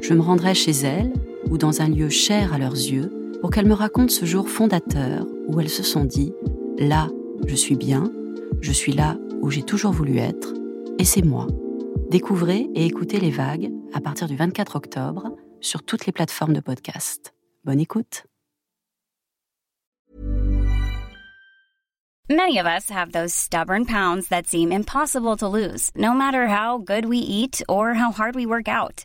Je me rendrai chez elles ou dans un lieu cher à leurs yeux pour qu'elles me racontent ce jour fondateur où elles se sont dit ⁇ Là, je suis bien, je suis là où j'ai toujours voulu être, et c'est moi. Découvrez et écoutez les vagues à partir du 24 octobre sur toutes les plateformes de podcast. Bonne écoute. Many of us have those stubborn pounds that seem impossible to lose, no matter how good we eat or how hard we work out.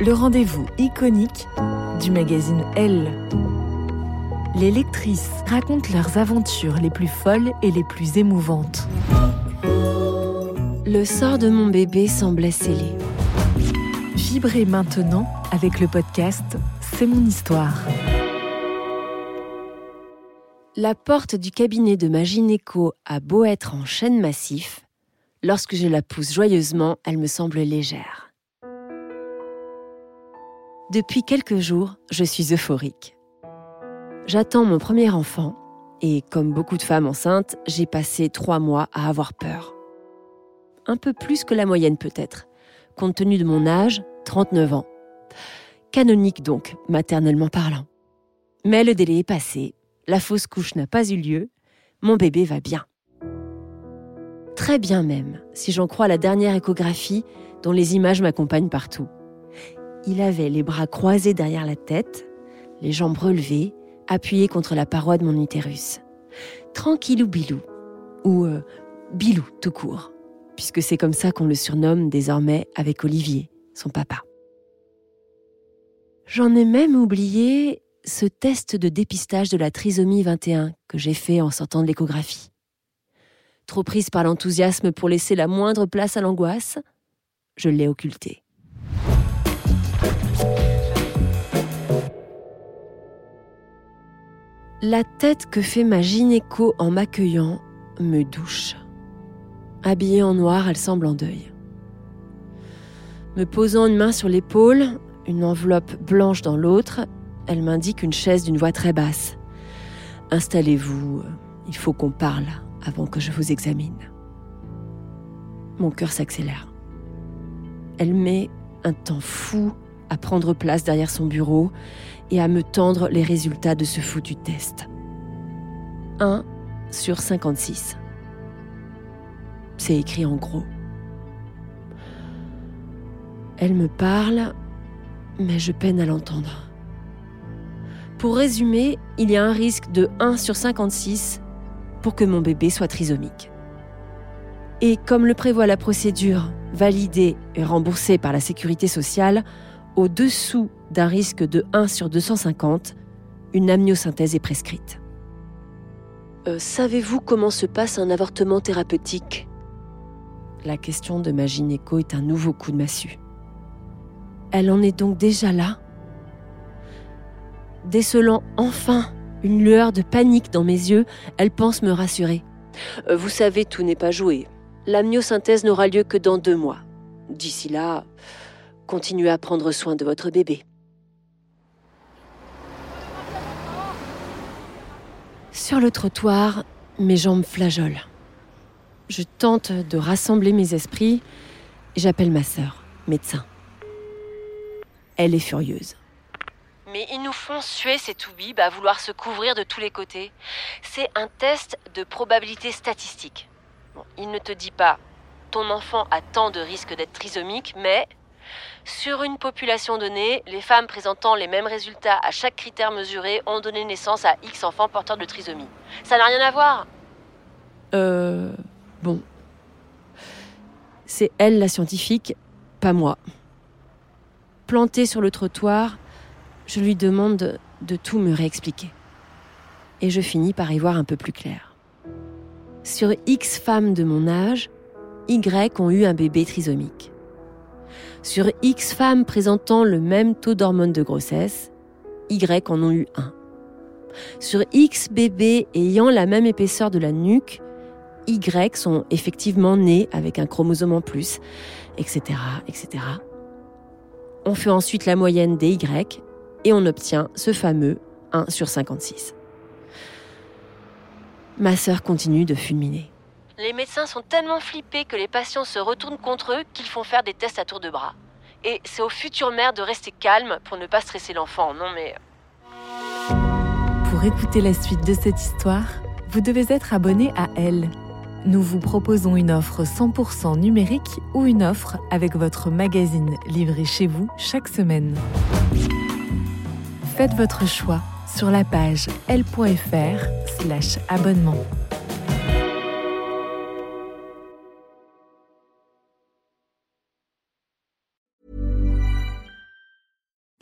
le rendez-vous iconique du magazine Elle. Les lectrices racontent leurs aventures les plus folles et les plus émouvantes. Le sort de mon bébé semblait scellé. Vibrez maintenant avec le podcast C'est mon histoire. La porte du cabinet de ma gynéco a beau être en chêne massif, lorsque je la pousse joyeusement, elle me semble légère. Depuis quelques jours, je suis euphorique. J'attends mon premier enfant et, comme beaucoup de femmes enceintes, j'ai passé trois mois à avoir peur un peu plus que la moyenne peut-être, compte tenu de mon âge, 39 ans. Canonique donc, maternellement parlant. Mais le délai est passé, la fausse couche n'a pas eu lieu, mon bébé va bien. Très bien même, si j'en crois la dernière échographie dont les images m'accompagnent partout. Il avait les bras croisés derrière la tête, les jambes relevées, appuyées contre la paroi de mon utérus. Tranquillou bilou, ou euh, bilou tout court puisque c'est comme ça qu'on le surnomme désormais avec Olivier, son papa. J'en ai même oublié ce test de dépistage de la trisomie 21 que j'ai fait en sortant de l'échographie. Trop prise par l'enthousiasme pour laisser la moindre place à l'angoisse, je l'ai occulté. La tête que fait ma gynéco en m'accueillant me douche. Habillée en noir, elle semble en deuil. Me posant une main sur l'épaule, une enveloppe blanche dans l'autre, elle m'indique une chaise d'une voix très basse. Installez-vous, il faut qu'on parle avant que je vous examine. Mon cœur s'accélère. Elle met un temps fou à prendre place derrière son bureau et à me tendre les résultats de ce foutu test. 1 sur 56. C'est écrit en gros. Elle me parle, mais je peine à l'entendre. Pour résumer, il y a un risque de 1 sur 56 pour que mon bébé soit trisomique. Et comme le prévoit la procédure validée et remboursée par la sécurité sociale, au-dessous d'un risque de 1 sur 250, une amniosynthèse est prescrite. Euh, savez-vous comment se passe un avortement thérapeutique? La question de ma gynéco est un nouveau coup de massue. Elle en est donc déjà là Décelant enfin une lueur de panique dans mes yeux, elle pense me rassurer. Euh, vous savez, tout n'est pas joué. La myosynthèse n'aura lieu que dans deux mois. D'ici là, continuez à prendre soin de votre bébé. Sur le trottoir, mes jambes flageolent. Je tente de rassembler mes esprits et j'appelle ma sœur, médecin. Elle est furieuse. Mais ils nous font suer ces toubibs à vouloir se couvrir de tous les côtés. C'est un test de probabilité statistique. Bon, il ne te dit pas ton enfant a tant de risques d'être trisomique, mais sur une population donnée, les femmes présentant les mêmes résultats à chaque critère mesuré ont donné naissance à X enfants porteurs de trisomie. Ça n'a rien à voir. Euh. Bon. C'est elle la scientifique, pas moi. Plantée sur le trottoir, je lui demande de tout me réexpliquer. Et je finis par y voir un peu plus clair. Sur X femmes de mon âge, Y ont eu un bébé trisomique. Sur X femmes présentant le même taux d'hormones de grossesse, Y en ont eu un. Sur X bébés ayant la même épaisseur de la nuque, Y sont effectivement nés avec un chromosome en plus, etc., etc. On fait ensuite la moyenne des Y et on obtient ce fameux 1 sur 56. Ma sœur continue de fulminer. Les médecins sont tellement flippés que les patients se retournent contre eux qu'ils font faire des tests à tour de bras. Et c'est aux futures mères de rester calmes pour ne pas stresser l'enfant. Non mais... Pour écouter la suite de cette histoire, vous devez être abonné à Elle. Nous vous proposons une offre 100% numérique ou une offre avec votre magazine livré chez vous chaque semaine. Faites votre choix sur la page l.fr